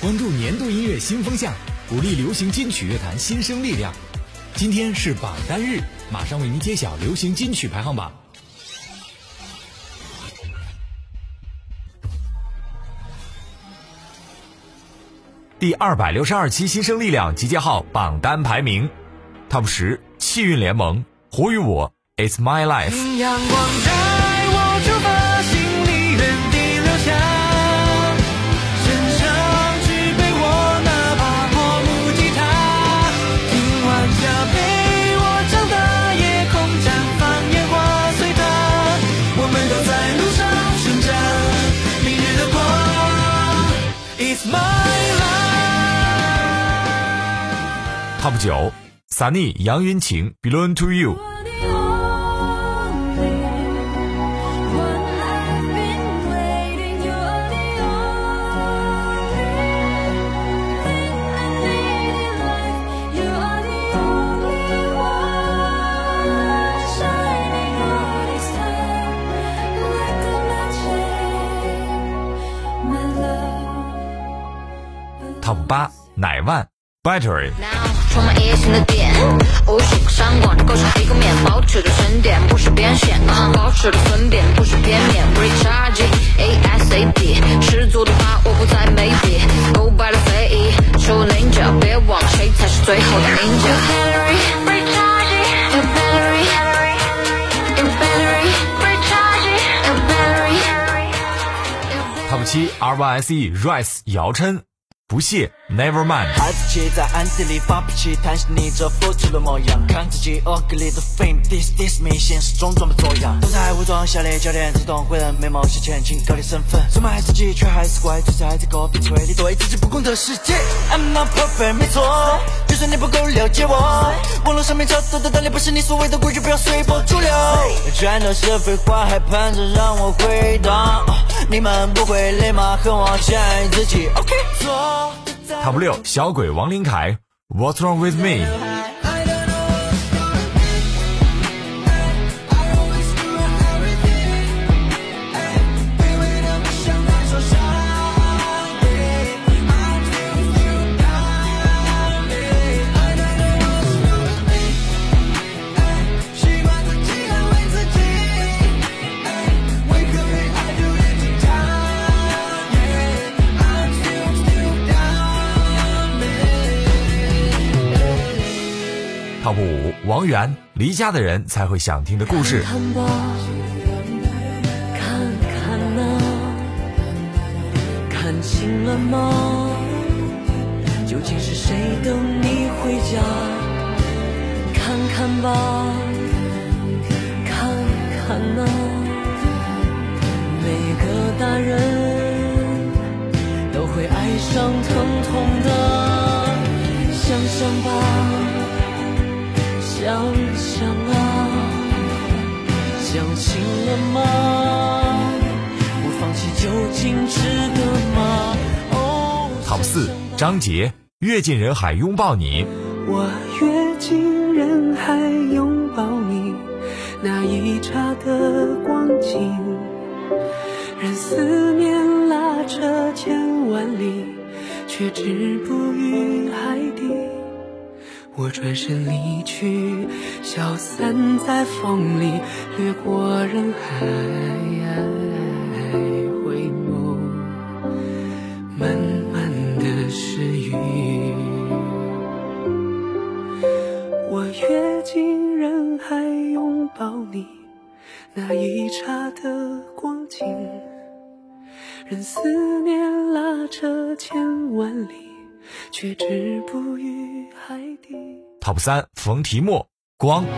关注年度音乐新风向，鼓励流行金曲乐坛新生力量。今天是榜单日，马上为您揭晓流行金曲排行榜。第二百六十二期新生力量集结号榜单排名，Top 十气运联盟，活与我，It's My Life。阳光在我出发，心里原 Top 九，Sunny 杨云晴，Belong to You。 the only one I've been waiting. You're the only thing I need in life. You're the only one shining all this time like a magic, my love. Top 八，乃万，Battery。 充满野心的点，无数个闪光，构成一个面，保持着沉淀，不是边线，啊，保持着分辨，不是片面，recharging ASAP，十足的把握，不再 maybe，勾白了飞翼，手 ninja，别忘了谁才是最后的 ninja。Your battery your battery。Top 七，R.Y.S.E. Rise 姚琛，不屑，Never Mind。孩子气在暗地里发脾气，叹息你这付出的模样，看自己 ugly 的 fame this this me 现实中装模作样，都在武装下列焦点，自动会人眉毛写前请高调身份，出卖自己却还是怪罪在这个彼此为敌对自己不公的世界。I'm not perfect，没错，就算你不够了解我，网络上面找到的道理不是你所谓的规矩，不要随波逐流，全都是废话，还盼着让我回答，你们不会累吗？和我相爱自己 OK 做。Top 六，小鬼王琳凯，What's Wrong with Me？王源，离家的人才会想听的故事。看吧，看看呐、看清了吗？究竟是谁等你回家？看看吧，看看呐、每个大人都会爱上疼痛的。想想吧。想想啊，想清了吗？不放弃究竟值得吗？哦 Top 四，张杰，跃进人海拥抱你。我跃进人海拥抱你，那一刹的光景，任思念拉扯千万里，却止步于海底。我转身离去，消散在风里，掠过人海，回眸，慢慢的失语。我跃进人海拥抱你，那一刹的光景，任思念拉扯千万里，却止步于海底。Top 三，冯提莫，光。幼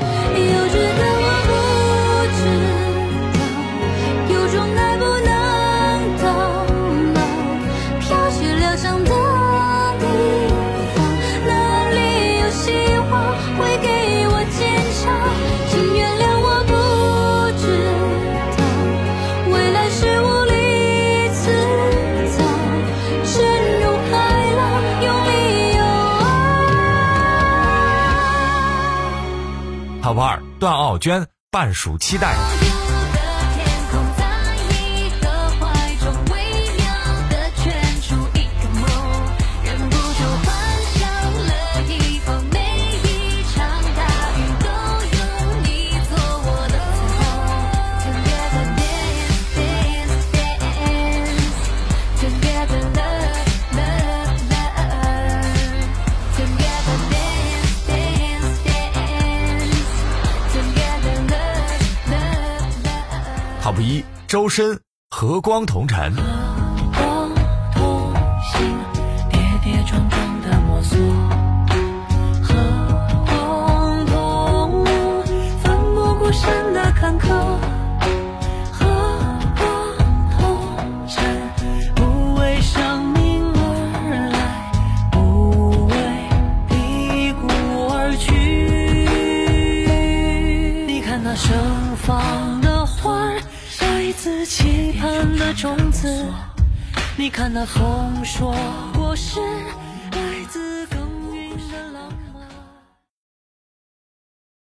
Top 二，段奥娟，半数期待。一周深和光同尘。来自期盼的种子你看那丰硕果实来自耕